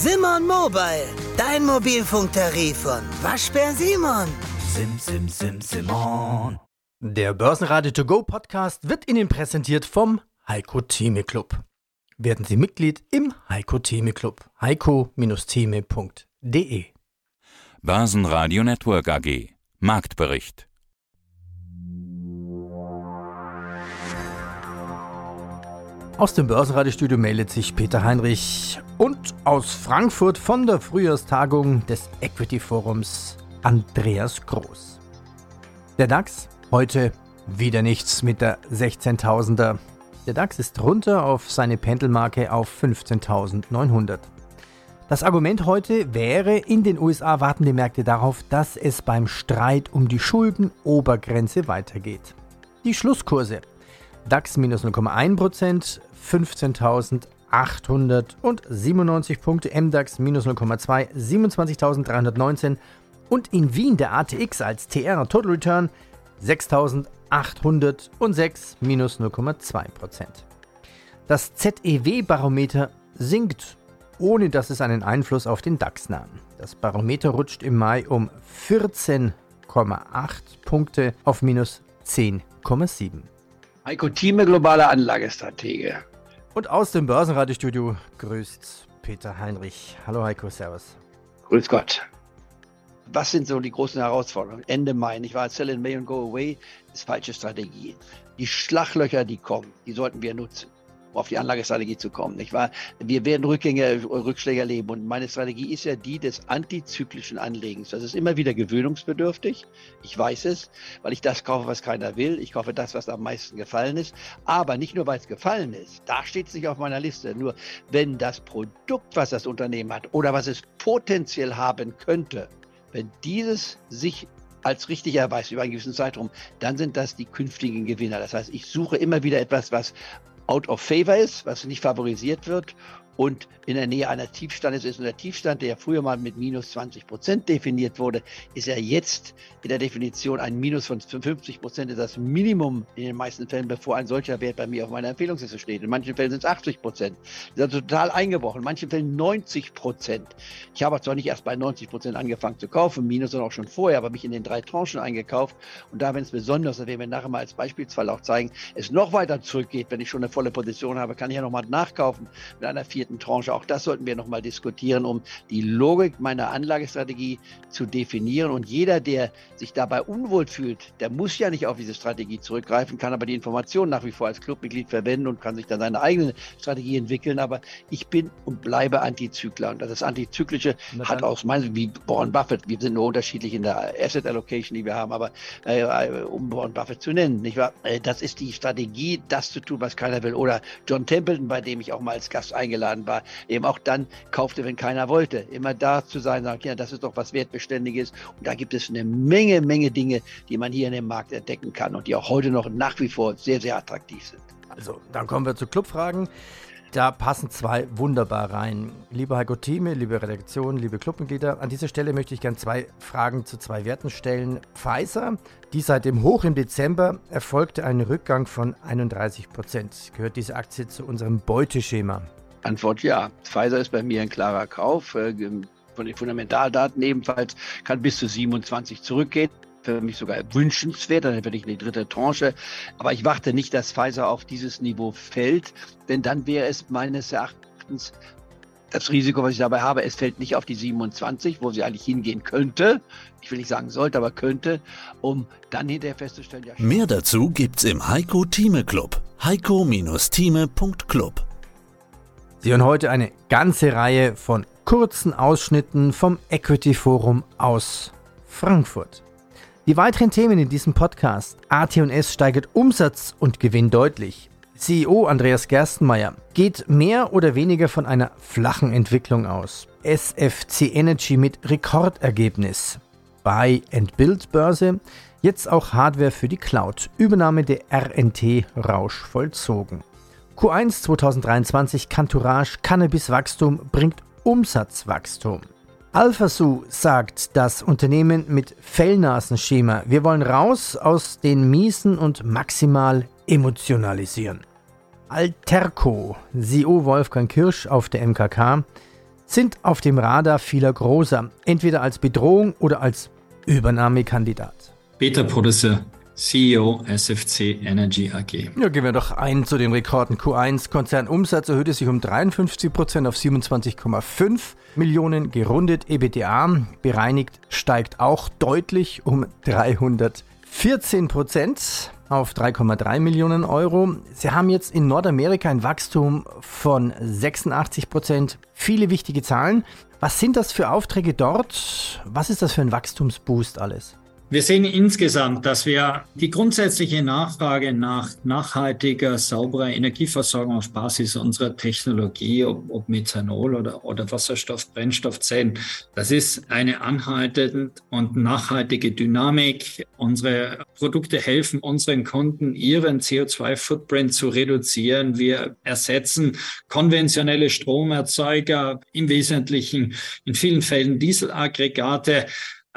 Simon Mobile, dein Mobilfunktarif von Waschbär Simon. Sim, sim, sim, Simon. Der Börsenradio To Go Podcast wird Ihnen präsentiert vom Heiko Theme Club. Werden Sie Mitglied im Heiko Theme Club. heiko-theme.de Börsenradio Network AG. Marktbericht. Aus dem Börsenradiostudio meldet sich Peter Heinrich und aus Frankfurt von der Frühjahrstagung des Equity Forums Andreas Groß. Der DAX heute wieder nichts mit der 16.000er. Der DAX ist runter auf seine Pendelmarke auf 15.900. Das Argument heute wäre, in den USA warten die Märkte darauf, dass es beim Streit um die Schuldenobergrenze weitergeht. Die Schlusskurse DAX minus 0,1%, 15.897 Punkte, MDAX minus 0,2, 27.319 und in Wien der ATX als TR Total Return 6.806 minus 0,2%. Das ZEW-Barometer sinkt, ohne dass es einen Einfluss auf den DAX nahm. Das Barometer rutscht im Mai um 14,8 Punkte auf minus 10,7. Heiko Thieme, globale Anlagestratege. Und aus dem Börsenradiostudio grüßt Peter Heinrich. Hallo Heiko, Servus. Grüß Gott. Was sind so die großen Herausforderungen? Ende Mai, ich war Sell in May und Go Away, ist falsche Strategie. Die Schlaglöcher, die kommen, die sollten wir nutzen auf die Anlagestrategie zu kommen. Nicht wahr? Wir werden Rückgänge, Rückschläge erleben. Und meine Strategie ist ja die des antizyklischen Anlegens. Das ist immer wieder gewöhnungsbedürftig. Ich weiß es, weil ich das kaufe, was keiner will. Ich kaufe das, was am meisten gefallen ist. Aber nicht nur, weil es gefallen ist. Da steht es nicht auf meiner Liste. Nur wenn das Produkt, was das Unternehmen hat oder was es potenziell haben könnte, wenn dieses sich als richtig erweist über einen gewissen Zeitraum, dann sind das die künftigen Gewinner. Das heißt, ich suche immer wieder etwas, was out of favor ist, was nicht favorisiert wird und in der Nähe einer Tiefstandes ist. Und der Tiefstand, der früher mal mit minus 20 Prozent definiert wurde, ist ja jetzt in der Definition ein Minus von 50 Prozent, ist das Minimum in den meisten Fällen, bevor ein solcher Wert bei mir auf meiner Empfehlungsliste steht. In manchen Fällen sind es 80 Prozent. Das ist also total eingebrochen. In manchen Fällen 90 Prozent. Ich habe zwar nicht erst bei 90 Prozent angefangen zu kaufen, Minus, sondern auch schon vorher, aber mich in den drei Tranchen eingekauft. Und da, wenn es besonders, das werden wir nachher mal als Beispielsfall auch zeigen, es noch weiter zurückgeht, wenn ich schon eine volle Position habe, kann ich ja nochmal nachkaufen mit einer vierten vierten Tranche. Auch das sollten wir nochmal diskutieren, um die Logik meiner Anlagestrategie zu definieren. Und jeder, der sich dabei unwohl fühlt, der muss ja nicht auf diese Strategie zurückgreifen, kann aber die Informationen nach wie vor als Clubmitglied verwenden und kann sich dann seine eigene Strategie entwickeln. Aber ich bin und bleibe Antizykler. Und das Antizyklische hat aus Sicht, wie Warren Buffett, wir sind nur unterschiedlich in der Asset Allocation, die wir haben, aber äh, um Warren Buffett zu nennen, nicht wahr? Äh, das ist die Strategie, das zu tun, was keiner will. Oder John Templeton, bei dem ich auch mal als Gast eingeladen Jahren war, eben auch dann kaufte, wenn keiner wollte. Immer da zu sein, sagen, ja, das ist doch was Wertbeständiges. Und da gibt es eine Menge, Menge Dinge, die man hier in dem Markt entdecken kann und die auch heute noch nach wie vor sehr, sehr attraktiv sind. Also, dann kommen wir zu Clubfragen. Da passen zwei wunderbar rein. Liebe Heiko Thieme, liebe Redaktion, liebe Clubmitglieder, an dieser Stelle möchte ich gerne zwei Fragen zu zwei Werten stellen. Pfizer, die seit dem Hoch im Dezember erfolgte ein Rückgang von 31 Prozent. Gehört diese Aktie zu unserem Beuteschema? Antwort ja. Pfizer ist bei mir ein klarer Kauf. Äh, von den Fundamentaldaten ebenfalls kann bis zu 27 zurückgehen für mich sogar wünschenswert, dann werde ich in die dritte Tranche. Aber ich warte nicht, dass Pfizer auf dieses Niveau fällt, denn dann wäre es meines Erachtens das Risiko, was ich dabei habe, es fällt nicht auf die 27, wo sie eigentlich hingehen könnte. Ich will nicht sagen sollte, aber könnte, um dann hinterher festzustellen, ja. Mehr dazu gibt's im Heiko Thieme Club. heiko-thieme.club Sie hören heute eine ganze Reihe von kurzen Ausschnitten vom Equity Forum aus Frankfurt. Die weiteren Themen in diesem Podcast. AT&S steigert Umsatz und Gewinn deutlich. CEO Andreas Gerstenmeier geht mehr oder weniger von einer flachen Entwicklung aus. SFC Energy mit Rekordergebnis. Buy and Build Börse, jetzt auch Hardware für die Cloud. Übernahme der RNT Rausch vollzogen. Q1 2023 Kantourage Cannabiswachstum bringt Umsatzwachstum. AlphaSu sagt das Unternehmen mit Fellnasenschema, wir wollen raus aus den Miesen und maximal emotionalisieren. Alterco, CEO Wolfgang Kirsch auf der MKK, sind auf dem Radar vieler Großer, entweder als Bedrohung oder als Übernahmekandidat. Peter Podesser, CEO SFC Energy AG. Ja, gehen wir doch ein zu den Rekorden. Q1 Konzernumsatz erhöhte sich um 53 Prozent auf 27,5 Millionen, gerundet EBTA bereinigt steigt auch deutlich um 314 Prozent auf 3,3 Millionen Euro. Sie haben jetzt in Nordamerika ein Wachstum von 86 Prozent. Viele wichtige Zahlen. Was sind das für Aufträge dort? Was ist das für ein Wachstumsboost alles? Wir sehen insgesamt, dass wir die grundsätzliche Nachfrage nach nachhaltiger, sauberer Energieversorgung auf Basis unserer Technologie, ob, ob Methanol oder, oder Wasserstoff, Brennstoffzellen, das ist eine anhaltende und nachhaltige Dynamik. Unsere Produkte helfen unseren Kunden, ihren CO2-Footprint zu reduzieren. Wir ersetzen konventionelle Stromerzeuger, im Wesentlichen in vielen Fällen Dieselaggregate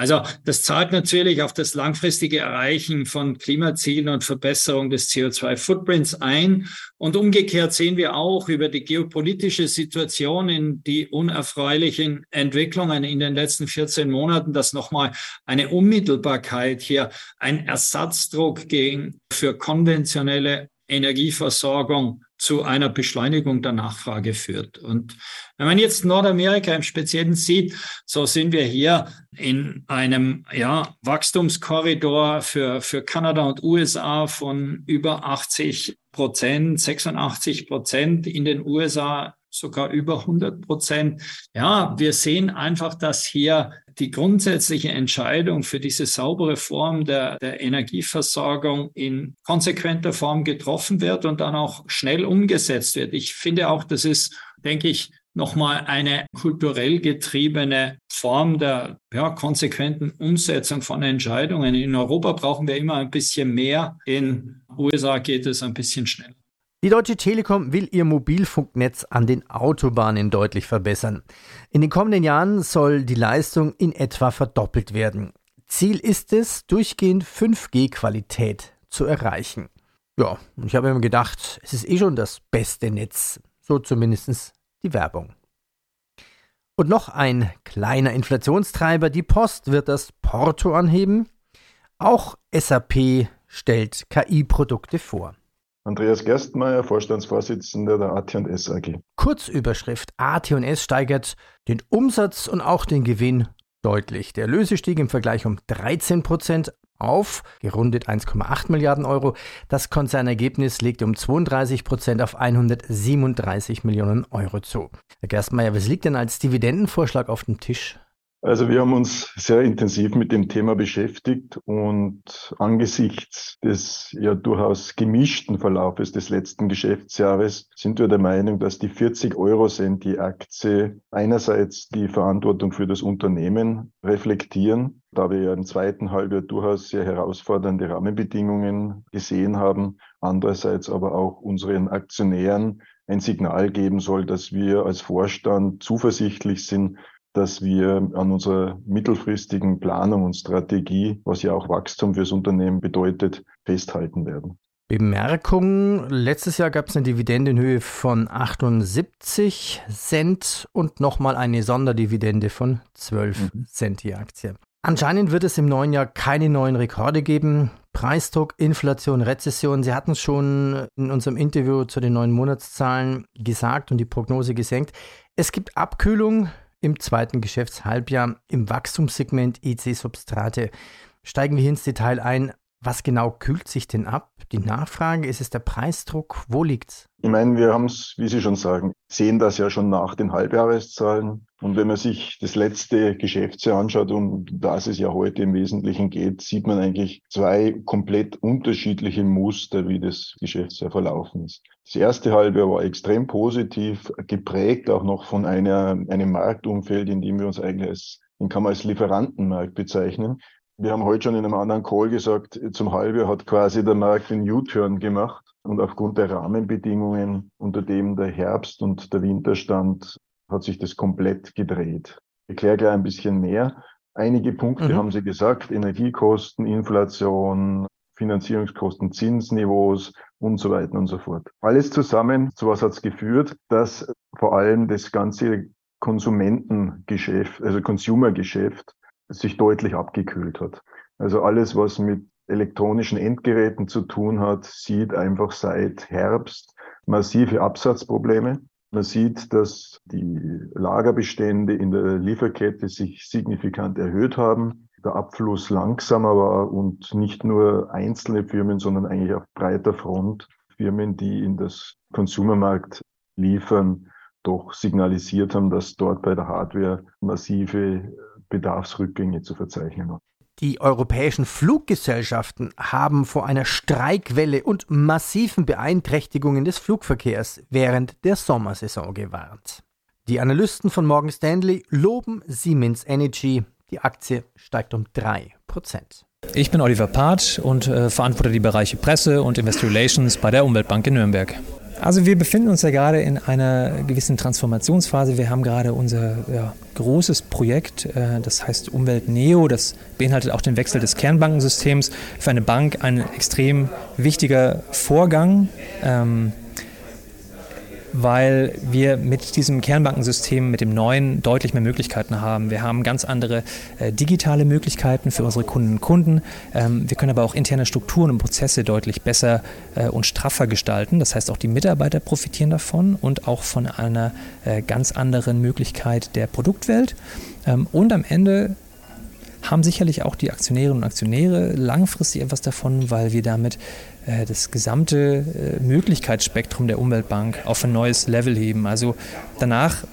also das zahlt natürlich auf das langfristige Erreichen von Klimazielen und Verbesserung des CO2-Footprints ein. Und umgekehrt sehen wir auch über die geopolitische Situation in die unerfreulichen Entwicklungen in den letzten 14 Monaten, dass nochmal eine Unmittelbarkeit hier, ein Ersatzdruck gegen, für konventionelle Energieversorgung zu einer Beschleunigung der Nachfrage führt. Und wenn man jetzt Nordamerika im Speziellen sieht, so sind wir hier in einem ja, Wachstumskorridor für, für Kanada und USA von über 80 Prozent, 86 Prozent in den USA sogar über 100 Prozent. Ja, wir sehen einfach, dass hier die grundsätzliche Entscheidung für diese saubere Form der, der Energieversorgung in konsequenter Form getroffen wird und dann auch schnell umgesetzt wird. Ich finde auch, das ist, denke ich, nochmal eine kulturell getriebene Form der ja, konsequenten Umsetzung von Entscheidungen. In Europa brauchen wir immer ein bisschen mehr. In USA geht es ein bisschen schneller. Die Deutsche Telekom will ihr Mobilfunknetz an den Autobahnen deutlich verbessern. In den kommenden Jahren soll die Leistung in etwa verdoppelt werden. Ziel ist es, durchgehend 5G-Qualität zu erreichen. Ja, ich habe immer gedacht, es ist eh schon das beste Netz. So zumindest die Werbung. Und noch ein kleiner Inflationstreiber. Die Post wird das Porto anheben. Auch SAP stellt KI-Produkte vor. Andreas Gerstmeier, Vorstandsvorsitzender der AT&S AG. Kurzüberschrift AT&S steigert den Umsatz und auch den Gewinn deutlich. Der Erlöse stieg im Vergleich um 13 Prozent auf, gerundet 1,8 Milliarden Euro. Das Konzernergebnis legte um 32 Prozent auf 137 Millionen Euro zu. Herr Gerstmeier, was liegt denn als Dividendenvorschlag auf dem Tisch? Also wir haben uns sehr intensiv mit dem Thema beschäftigt und angesichts des ja durchaus gemischten Verlaufes des letzten Geschäftsjahres sind wir der Meinung, dass die 40 Euro Cent die Aktie einerseits die Verantwortung für das Unternehmen reflektieren, da wir ja im zweiten Halbjahr durchaus sehr herausfordernde Rahmenbedingungen gesehen haben, andererseits aber auch unseren Aktionären ein Signal geben soll, dass wir als Vorstand zuversichtlich sind, dass wir an unserer mittelfristigen Planung und Strategie, was ja auch Wachstum fürs Unternehmen bedeutet, festhalten werden. Bemerkung, letztes Jahr gab es eine Dividende in Höhe von 78 Cent und nochmal eine Sonderdividende von 12 mhm. Cent die Aktie. Anscheinend wird es im neuen Jahr keine neuen Rekorde geben. Preisdruck, Inflation, Rezession. Sie hatten es schon in unserem Interview zu den neuen Monatszahlen gesagt und die Prognose gesenkt. Es gibt Abkühlung im zweiten Geschäftshalbjahr im Wachstumssegment IC-Substrate. Steigen wir hier ins Detail ein. Was genau kühlt sich denn ab? Die Nachfrage, ist es der Preisdruck? Wo liegt's? Ich meine, wir haben es, wie Sie schon sagen, sehen das ja schon nach den Halbjahreszahlen. Und wenn man sich das letzte Geschäftsjahr anschaut, um das es ja heute im Wesentlichen geht, sieht man eigentlich zwei komplett unterschiedliche Muster, wie das Geschäftsjahr verlaufen ist. Das erste Halbjahr war extrem positiv, geprägt auch noch von einer, einem Marktumfeld, in dem wir uns eigentlich als, den kann man als Lieferantenmarkt bezeichnen. Wir haben heute schon in einem anderen Call gesagt, zum Halbjahr hat quasi der Markt den U-Turn gemacht. Und aufgrund der Rahmenbedingungen, unter dem der Herbst und der Winter stand, hat sich das komplett gedreht. Ich erkläre gleich ein bisschen mehr. Einige Punkte mhm. haben Sie gesagt, Energiekosten, Inflation, Finanzierungskosten, Zinsniveaus und so weiter und so fort. Alles zusammen, zu was hat es geführt, dass vor allem das ganze Konsumentengeschäft, also Consumergeschäft, sich deutlich abgekühlt hat. Also alles, was mit elektronischen Endgeräten zu tun hat, sieht einfach seit Herbst massive Absatzprobleme. Man sieht, dass die Lagerbestände in der Lieferkette sich signifikant erhöht haben, der Abfluss langsamer war und nicht nur einzelne Firmen, sondern eigentlich auf breiter Front Firmen, die in das Konsumermarkt liefern, doch signalisiert haben, dass dort bei der Hardware massive Bedarfsrückgänge zu verzeichnen waren. Die europäischen Fluggesellschaften haben vor einer Streikwelle und massiven Beeinträchtigungen des Flugverkehrs während der Sommersaison gewarnt. Die Analysten von Morgan Stanley loben Siemens Energy. Die Aktie steigt um 3%. Ich bin Oliver Part und äh, verantworte die Bereiche Presse und Investor Relations bei der Umweltbank in Nürnberg. Also wir befinden uns ja gerade in einer gewissen Transformationsphase. Wir haben gerade unser ja, großes Projekt, äh, das heißt Umwelt Neo. Das beinhaltet auch den Wechsel des Kernbankensystems. Für eine Bank ein extrem wichtiger Vorgang. Ähm, weil wir mit diesem Kernbankensystem, mit dem neuen, deutlich mehr Möglichkeiten haben. Wir haben ganz andere äh, digitale Möglichkeiten für unsere Kunden und Kunden. Ähm, wir können aber auch interne Strukturen und Prozesse deutlich besser äh, und straffer gestalten. Das heißt, auch die Mitarbeiter profitieren davon und auch von einer äh, ganz anderen Möglichkeit der Produktwelt. Ähm, und am Ende haben sicherlich auch die Aktionärinnen und Aktionäre langfristig etwas davon, weil wir damit das gesamte äh, Möglichkeitsspektrum der Umweltbank auf ein neues Level heben. Also danach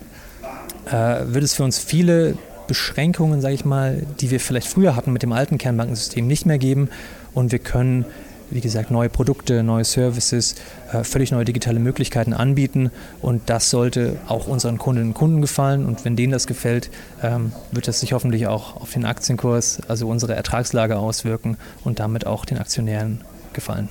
äh, wird es für uns viele Beschränkungen, sage ich mal, die wir vielleicht früher hatten mit dem alten Kernbankensystem, nicht mehr geben und wir können wie gesagt, neue Produkte, neue Services, äh, völlig neue digitale Möglichkeiten anbieten. Und das sollte auch unseren Kundinnen und Kunden gefallen. Und wenn denen das gefällt, ähm, wird das sich hoffentlich auch auf den Aktienkurs, also unsere Ertragslage auswirken und damit auch den Aktionären gefallen.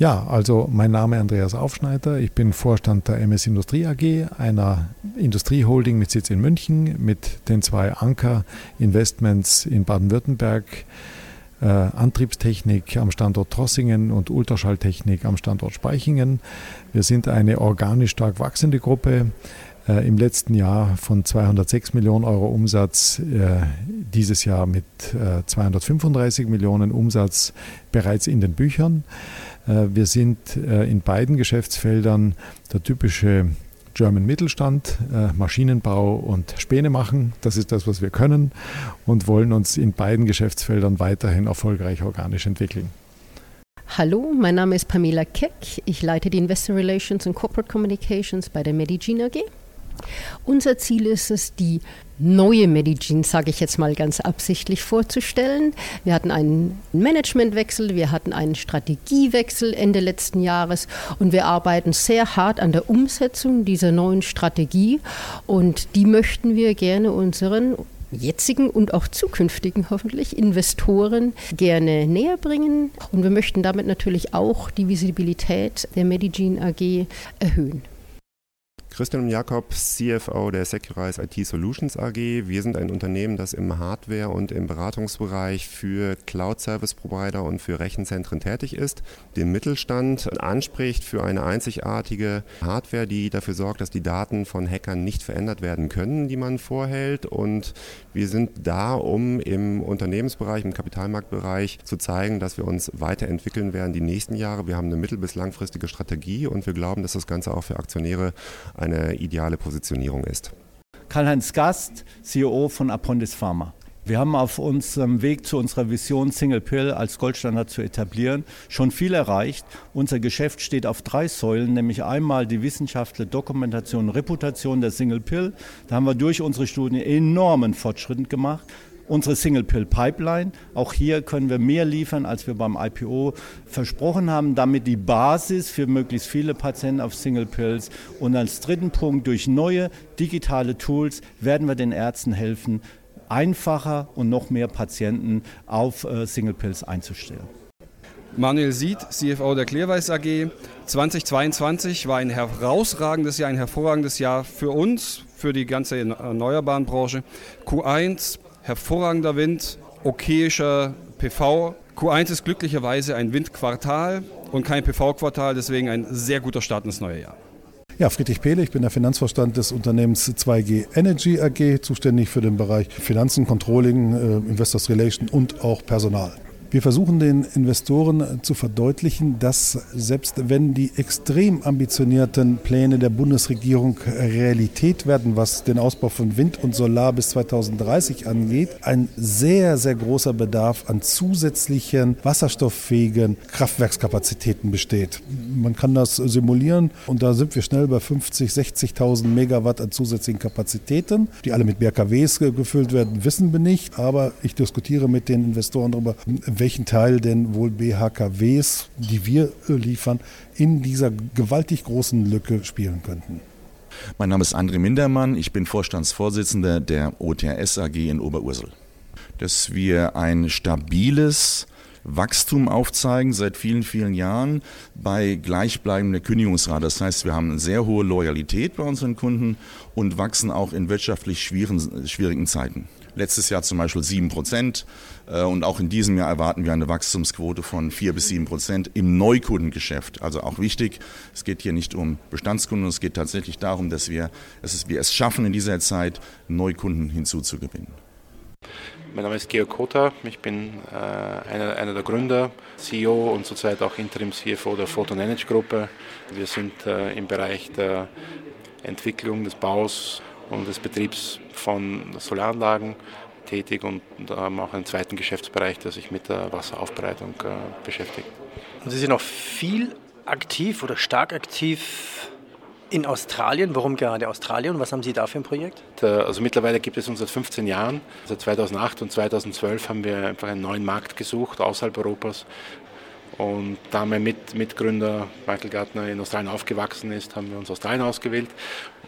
Ja, also mein Name ist Andreas Aufschneider. Ich bin Vorstand der MS Industrie AG, einer Industrieholding mit Sitz in München, mit den zwei Anker Investments in Baden-Württemberg äh, Antriebstechnik am Standort Trossingen und Ultraschalltechnik am Standort Speichingen. Wir sind eine organisch stark wachsende Gruppe. Äh, Im letzten Jahr von 206 Millionen Euro Umsatz, äh, dieses Jahr mit 235 äh, Millionen Umsatz bereits in den Büchern. Äh, wir sind äh, in beiden Geschäftsfeldern der typische German Mittelstand, äh, Maschinenbau und Späne machen. Das ist das, was wir können und wollen uns in beiden Geschäftsfeldern weiterhin erfolgreich organisch entwickeln. Hallo, mein Name ist Pamela Keck. Ich leite die Investor Relations und Corporate Communications bei der Medigene AG. Unser Ziel ist es, die neue Medizin, sage ich jetzt mal ganz absichtlich, vorzustellen. Wir hatten einen Managementwechsel, wir hatten einen Strategiewechsel Ende letzten Jahres und wir arbeiten sehr hart an der Umsetzung dieser neuen Strategie und die möchten wir gerne unseren jetzigen und auch zukünftigen hoffentlich Investoren gerne näher bringen. Und wir möchten damit natürlich auch die Visibilität der Medigene AG erhöhen. Christian Jakob, CFO der Securize IT Solutions AG. Wir sind ein Unternehmen, das im Hardware- und im Beratungsbereich für Cloud-Service-Provider und für Rechenzentren tätig ist, den Mittelstand anspricht für eine einzigartige Hardware, die dafür sorgt, dass die Daten von Hackern nicht verändert werden können, die man vorhält. Und wir sind da, um im Unternehmensbereich, im Kapitalmarktbereich zu zeigen, dass wir uns weiterentwickeln werden die nächsten Jahre. Wir haben eine mittel- bis langfristige Strategie und wir glauben, dass das Ganze auch für Aktionäre eine ideale Positionierung ist. Karl-Heinz Gast, CEO von Apondis Pharma. Wir haben auf unserem Weg zu unserer Vision Single Pill als Goldstandard zu etablieren schon viel erreicht. Unser Geschäft steht auf drei Säulen, nämlich einmal die wissenschaftliche Dokumentation Reputation der Single Pill. Da haben wir durch unsere Studien enormen Fortschritt gemacht unsere Single Pill Pipeline. Auch hier können wir mehr liefern, als wir beim IPO versprochen haben, damit die Basis für möglichst viele Patienten auf Single Pills. Und als dritten Punkt, durch neue digitale Tools werden wir den Ärzten helfen, einfacher und noch mehr Patienten auf äh, Single Pills einzustellen. Manuel Sied, CFO der Clearweiß AG. 2022 war ein herausragendes Jahr, ein hervorragendes Jahr für uns, für die ganze erneuerbaren Branche. Q1 hervorragender Wind, okayischer PV. Q1 ist glücklicherweise ein Windquartal und kein PV-Quartal, deswegen ein sehr guter Start ins neue Jahr. Ja, Friedrich Pehle, ich bin der Finanzvorstand des Unternehmens 2G Energy AG, zuständig für den Bereich Finanzen, Controlling, äh, Investors Relation und auch Personal. Wir versuchen den Investoren zu verdeutlichen, dass selbst wenn die extrem ambitionierten Pläne der Bundesregierung Realität werden, was den Ausbau von Wind und Solar bis 2030 angeht, ein sehr, sehr großer Bedarf an zusätzlichen wasserstofffähigen Kraftwerkskapazitäten besteht. Man kann das simulieren und da sind wir schnell bei 50, 60.000 Megawatt an zusätzlichen Kapazitäten, die alle mit BRKWs gefüllt werden, wissen wir nicht, aber ich diskutiere mit den Investoren darüber, welchen Teil denn wohl BHKWs, die wir liefern, in dieser gewaltig großen Lücke spielen könnten. Mein Name ist André Mindermann, ich bin Vorstandsvorsitzender der OTRS AG in Oberursel. Dass wir ein stabiles Wachstum aufzeigen seit vielen, vielen Jahren bei gleichbleibender Kündigungsrate. Das heißt, wir haben eine sehr hohe Loyalität bei unseren Kunden und wachsen auch in wirtschaftlich schwierigen, schwierigen Zeiten. Letztes Jahr zum Beispiel 7 Prozent. Äh, und auch in diesem Jahr erwarten wir eine Wachstumsquote von 4 bis 7 Prozent im Neukundengeschäft. Also auch wichtig, es geht hier nicht um Bestandskunden, es geht tatsächlich darum, dass wir, dass wir es schaffen, in dieser Zeit Neukunden hinzuzugewinnen. Mein Name ist Georg Kota, ich bin äh, einer, einer, der Gründer, CEO und zurzeit auch Interim-CFO der Photon Energy Gruppe. Wir sind äh, im Bereich der Entwicklung, des Baus und des Betriebs von Solaranlagen tätig und haben auch einen zweiten Geschäftsbereich, der sich mit der Wasseraufbereitung äh, beschäftigt. Und Sie sind auch viel aktiv oder stark aktiv in Australien. Warum gerade Australien? Was haben Sie da für ein Projekt? Also mittlerweile gibt es uns seit 15 Jahren. Seit 2008 und 2012 haben wir einfach einen neuen Markt gesucht außerhalb Europas und da mein Mit Mitgründer Michael Gartner in Australien aufgewachsen ist, haben wir uns Australien ausgewählt.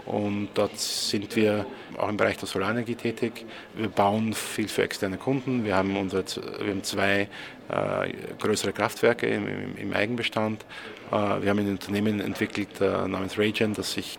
Und dort sind wir auch im Bereich der Solarenergie tätig. Wir bauen viel für externe Kunden. Wir haben, unsere, wir haben zwei äh, größere Kraftwerke im, im, im Eigenbestand. Äh, wir haben ein Unternehmen entwickelt äh, namens Regen, das sich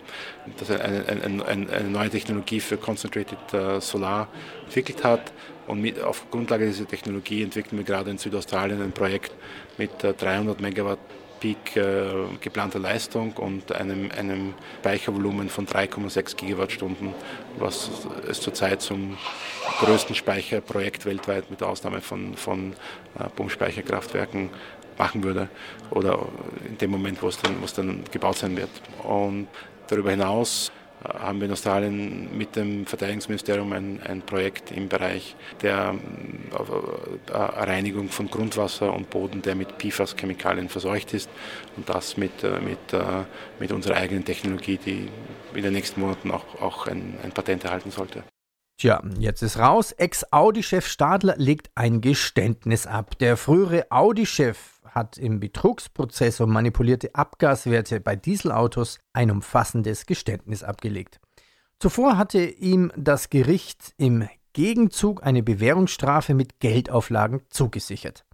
das eine, eine, eine, neue Technologie für Concentrated äh, Solar entwickelt hat. Und mit, auf Grundlage dieser Technologie entwickeln wir gerade in Südaustralien ein Projekt mit 300 Megawatt Peak äh, geplanter Leistung und einem, einem Speichervolumen von 3,6 Gigawattstunden, was es zurzeit zum größten Speicherprojekt weltweit mit Ausnahme von, von äh, Pumpspeicherkraftwerken machen würde oder in dem Moment, wo es dann, wo es dann gebaut sein wird. Und darüber hinaus haben wir in Australien mit dem Verteidigungsministerium ein, ein Projekt im Bereich der äh, Reinigung von Grundwasser und Boden, der mit PFAS-Chemikalien verseucht ist und das mit, äh, mit, äh, mit unserer eigenen Technologie, die in den nächsten Monaten auch, auch ein, ein Patent erhalten sollte. Tja, jetzt ist raus. Ex-Audi-Chef Stadler legt ein Geständnis ab. Der frühere Audi-Chef hat im Betrugsprozess um manipulierte Abgaswerte bei Dieselautos ein umfassendes Geständnis abgelegt. Zuvor hatte ihm das Gericht im Gegenzug eine Bewährungsstrafe mit Geldauflagen zugesichert.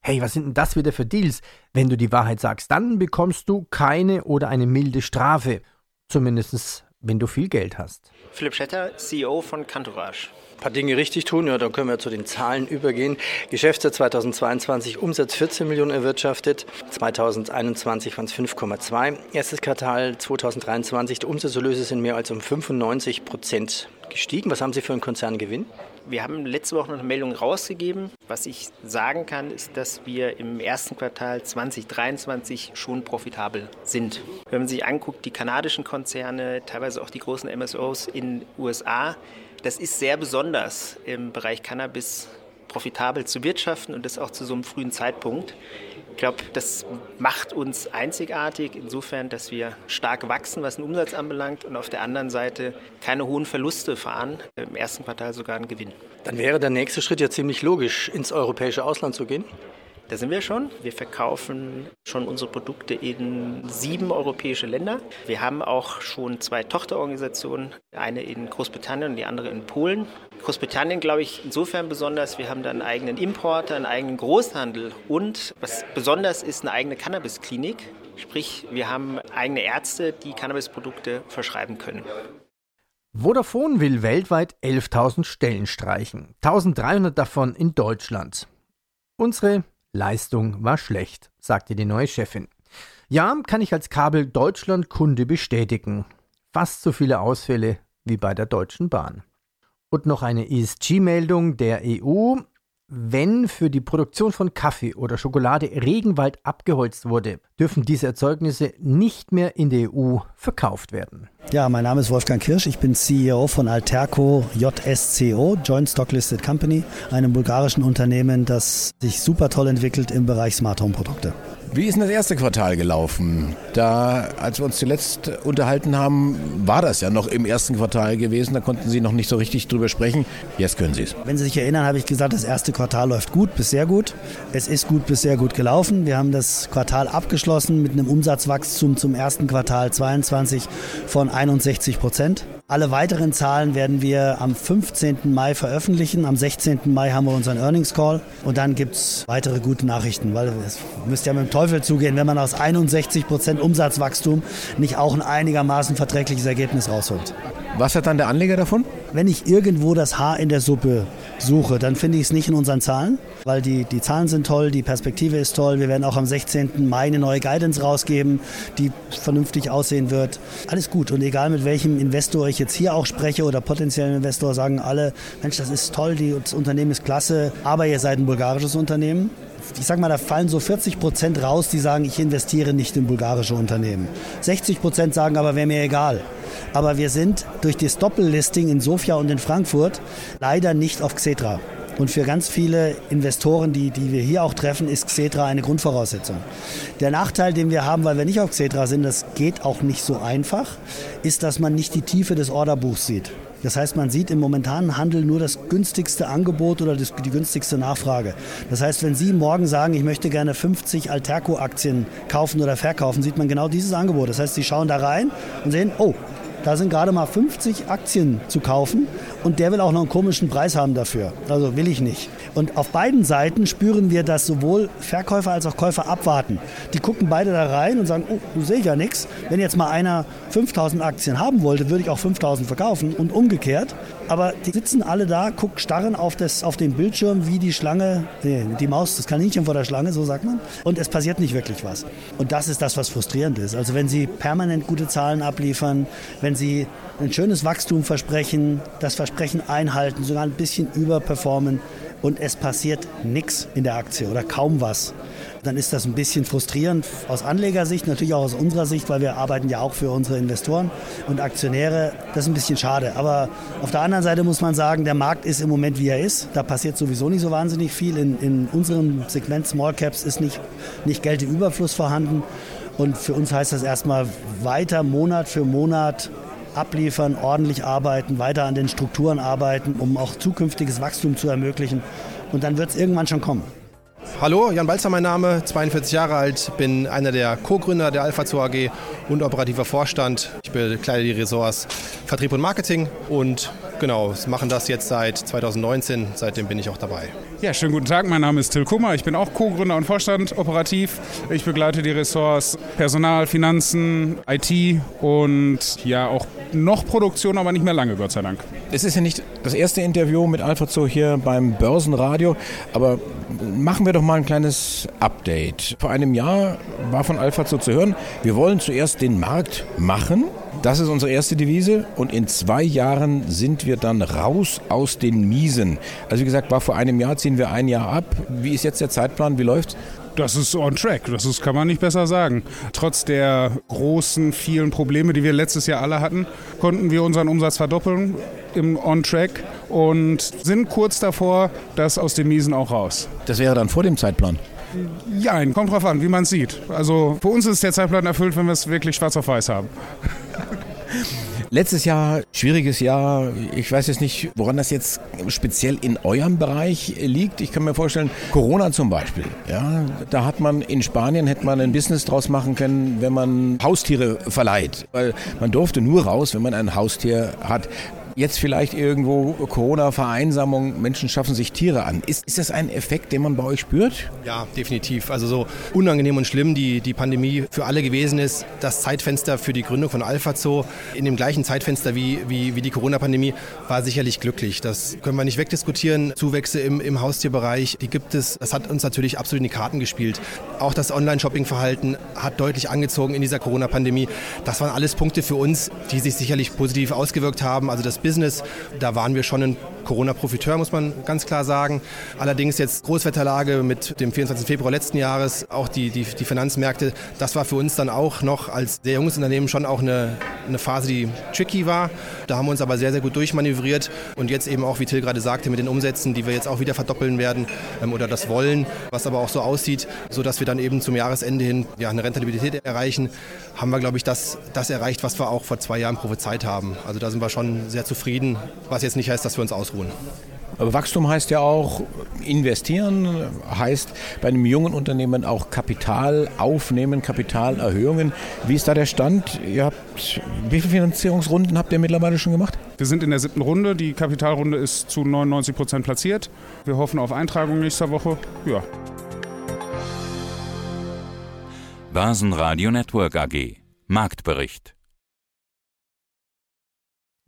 Hey, was sind denn das wieder für Deals? Wenn du die Wahrheit sagst, dann bekommst du keine oder eine milde Strafe. Zumindest, wenn du viel Geld hast. Philipp Schetter, CEO von Cantourage ein paar Dinge richtig tun. Ja, dann können wir zu den Zahlen übergehen. Geschäftsjahr 2022 Umsatz 14 Millionen erwirtschaftet, 2021 waren es 5,2. Erstes Quartal 2023, die Umsatzerlöse sind mehr als um 95 Prozent gestiegen. Was haben Sie für einen Konzerngewinn? Wir haben letzte Woche noch eine Meldung rausgegeben. Was ich sagen kann, ist, dass wir im ersten Quartal 2023 schon profitabel sind. Wenn man sich anguckt, die kanadischen Konzerne, teilweise auch die großen MSOs in USA, das ist sehr besonders im Bereich Cannabis profitabel zu wirtschaften und das auch zu so einem frühen Zeitpunkt. Ich glaube, das macht uns einzigartig insofern, dass wir stark wachsen, was den Umsatz anbelangt und auf der anderen Seite keine hohen Verluste fahren, im ersten Quartal sogar einen Gewinn. Dann wäre der nächste Schritt ja ziemlich logisch, ins europäische Ausland zu gehen. Da sind wir schon. Wir verkaufen schon unsere Produkte in sieben europäische Länder. Wir haben auch schon zwei Tochterorganisationen, eine in Großbritannien und die andere in Polen. Großbritannien, glaube ich, insofern besonders, wir haben da einen eigenen Importer, einen eigenen Großhandel und was besonders ist, eine eigene Cannabisklinik. Sprich, wir haben eigene Ärzte, die Cannabisprodukte verschreiben können. Vodafone will weltweit 11.000 Stellen streichen, 1.300 davon in Deutschland. Unsere Leistung war schlecht, sagte die neue Chefin. Ja, kann ich als Kabel Deutschland Kunde bestätigen. Fast so viele Ausfälle wie bei der Deutschen Bahn. Und noch eine ESG-Meldung der EU. Wenn für die Produktion von Kaffee oder Schokolade Regenwald abgeholzt wurde, dürfen diese Erzeugnisse nicht mehr in der EU verkauft werden. Ja, mein Name ist Wolfgang Kirsch. Ich bin CEO von Alterco JSCO, Joint Stock Listed Company, einem bulgarischen Unternehmen, das sich super toll entwickelt im Bereich Smart Home Produkte. Wie ist denn das erste Quartal gelaufen? Da, als wir uns zuletzt unterhalten haben, war das ja noch im ersten Quartal gewesen. Da konnten Sie noch nicht so richtig drüber sprechen. Jetzt können Sie es. Wenn Sie sich erinnern, habe ich gesagt, das erste Quartal läuft gut bis sehr gut. Es ist gut bis sehr gut gelaufen. Wir haben das Quartal abgeschlossen mit einem Umsatzwachstum zum ersten Quartal 22 von 61 Prozent. Alle weiteren Zahlen werden wir am 15. Mai veröffentlichen. Am 16. Mai haben wir unseren Earnings Call und dann gibt es weitere gute Nachrichten, weil es müsste ja mit dem Teufel zugehen, wenn man aus 61 Prozent Umsatzwachstum nicht auch ein einigermaßen verträgliches Ergebnis rausholt. Was hat dann der Anleger davon? Wenn ich irgendwo das Haar in der Suppe suche, dann finde ich es nicht in unseren Zahlen, weil die, die Zahlen sind toll, die Perspektive ist toll. Wir werden auch am 16. Mai eine neue Guidance rausgeben, die vernünftig aussehen wird. Alles gut und egal mit welchem Investor ich jetzt hier auch spreche oder potenziellen Investor, sagen alle, Mensch, das ist toll, das Unternehmen ist klasse, aber ihr seid ein bulgarisches Unternehmen ich sag mal, da fallen so 40 Prozent raus, die sagen, ich investiere nicht in bulgarische Unternehmen. 60 Prozent sagen aber, wäre mir egal. Aber wir sind durch das Doppellisting in Sofia und in Frankfurt leider nicht auf Xetra. Und für ganz viele Investoren, die, die wir hier auch treffen, ist Xetra eine Grundvoraussetzung. Der Nachteil, den wir haben, weil wir nicht auf Xetra sind, das geht auch nicht so einfach, ist, dass man nicht die Tiefe des Orderbuchs sieht. Das heißt, man sieht im momentanen Handel nur das günstigste Angebot oder die günstigste Nachfrage. Das heißt, wenn Sie morgen sagen, ich möchte gerne 50 Alterco-Aktien kaufen oder verkaufen, sieht man genau dieses Angebot. Das heißt, Sie schauen da rein und sehen, oh, da sind gerade mal 50 Aktien zu kaufen und der will auch noch einen komischen Preis haben dafür. Also will ich nicht. Und auf beiden Seiten spüren wir, dass sowohl Verkäufer als auch Käufer abwarten. Die gucken beide da rein und sagen, oh, du sehe ja nichts. Wenn jetzt mal einer 5000 Aktien haben wollte, würde ich auch 5000 verkaufen und umgekehrt. Aber die sitzen alle da, gucken, starren auf, das, auf den Bildschirm wie die Schlange, nee, die Maus, das Kaninchen vor der Schlange, so sagt man. Und es passiert nicht wirklich was. Und das ist das, was frustrierend ist. Also wenn sie permanent gute Zahlen abliefern, wenn sie ein schönes Wachstum versprechen, das Versprechen einhalten, sogar ein bisschen überperformen und es passiert nichts in der Aktie oder kaum was, dann ist das ein bisschen frustrierend aus Anlegersicht, natürlich auch aus unserer Sicht, weil wir arbeiten ja auch für unsere Investoren und Aktionäre. Das ist ein bisschen schade. Aber auf der anderen Seite muss man sagen, der Markt ist im Moment, wie er ist. Da passiert sowieso nicht so wahnsinnig viel. In, in unserem Segment Small Caps ist nicht, nicht Geld im Überfluss vorhanden. Und für uns heißt das erstmal weiter Monat für Monat abliefern, ordentlich arbeiten, weiter an den Strukturen arbeiten, um auch zukünftiges Wachstum zu ermöglichen. Und dann wird es irgendwann schon kommen. Hallo, Jan Balzer mein Name, 42 Jahre alt, bin einer der Co-Gründer der Alpha 2 AG und operativer Vorstand. Ich bekleide die Ressorts Vertrieb und Marketing und genau, machen das jetzt seit 2019, seitdem bin ich auch dabei. Ja, schönen guten Tag, mein Name ist Till Kummer, ich bin auch Co-Gründer und Vorstand operativ. Ich begleite die Ressorts Personal, Finanzen, IT und ja auch noch Produktion, aber nicht mehr lange, Gott sei Dank. Es ist ja nicht das erste Interview mit AlphaZoo hier beim Börsenradio, aber machen wir doch mal ein kleines Update. Vor einem Jahr war von AlphaZoo zu hören, wir wollen zuerst den Markt machen das ist unsere erste Devise und in zwei Jahren sind wir dann raus aus den Miesen. Also wie gesagt, war vor einem Jahr, ziehen wir ein Jahr ab. Wie ist jetzt der Zeitplan? Wie läuft's? Das ist on track, das ist, kann man nicht besser sagen. Trotz der großen, vielen Probleme, die wir letztes Jahr alle hatten, konnten wir unseren Umsatz verdoppeln im On Track und sind kurz davor, das aus den Miesen auch raus. Das wäre dann vor dem Zeitplan? Ja, kommt drauf an, wie man es sieht. Also für uns ist der Zeitplan erfüllt, wenn wir es wirklich schwarz auf weiß haben. Letztes Jahr, schwieriges Jahr. Ich weiß jetzt nicht, woran das jetzt speziell in eurem Bereich liegt. Ich kann mir vorstellen, Corona zum Beispiel. Ja, da hat man in Spanien hätte man ein Business draus machen können, wenn man Haustiere verleiht. Weil man durfte nur raus, wenn man ein Haustier hat. Jetzt vielleicht irgendwo Corona-Vereinsamung, Menschen schaffen sich Tiere an. Ist, ist das ein Effekt, den man bei euch spürt? Ja, definitiv. Also so unangenehm und schlimm die, die Pandemie für alle gewesen ist, das Zeitfenster für die Gründung von Alpha Zoo in dem gleichen Zeitfenster wie, wie, wie die Corona-Pandemie war sicherlich glücklich. Das können wir nicht wegdiskutieren. Zuwächse im, im Haustierbereich, die gibt es. Das hat uns natürlich absolut in die Karten gespielt. Auch das Online-Shopping-Verhalten hat deutlich angezogen in dieser Corona-Pandemie. Das waren alles Punkte für uns, die sich sicherlich positiv ausgewirkt haben. Also das Business, da waren wir schon ein Corona-Profiteur, muss man ganz klar sagen. Allerdings jetzt Großwetterlage mit dem 24. Februar letzten Jahres, auch die, die, die Finanzmärkte, das war für uns dann auch noch als sehr junges Unternehmen schon auch eine, eine Phase, die tricky war. Da haben wir uns aber sehr, sehr gut durchmanövriert und jetzt eben auch, wie Till gerade sagte, mit den Umsätzen, die wir jetzt auch wieder verdoppeln werden ähm, oder das wollen, was aber auch so aussieht, sodass wir dann eben zum Jahresende hin ja, eine Rentabilität erreichen, haben wir, glaube ich, das, das erreicht, was wir auch vor zwei Jahren prophezeit haben. Also da sind wir schon sehr zufrieden, was jetzt nicht heißt, dass wir uns ausruhen. Aber Wachstum heißt ja auch investieren, heißt bei einem jungen Unternehmen auch Kapital aufnehmen, Kapitalerhöhungen. Wie ist da der Stand? Ihr habt, wie viele Finanzierungsrunden habt ihr mittlerweile schon gemacht? Wir sind in der siebten Runde. Die Kapitalrunde ist zu 99 Prozent platziert. Wir hoffen auf Eintragung nächster Woche. Ja. Börsenradio Network AG. Marktbericht.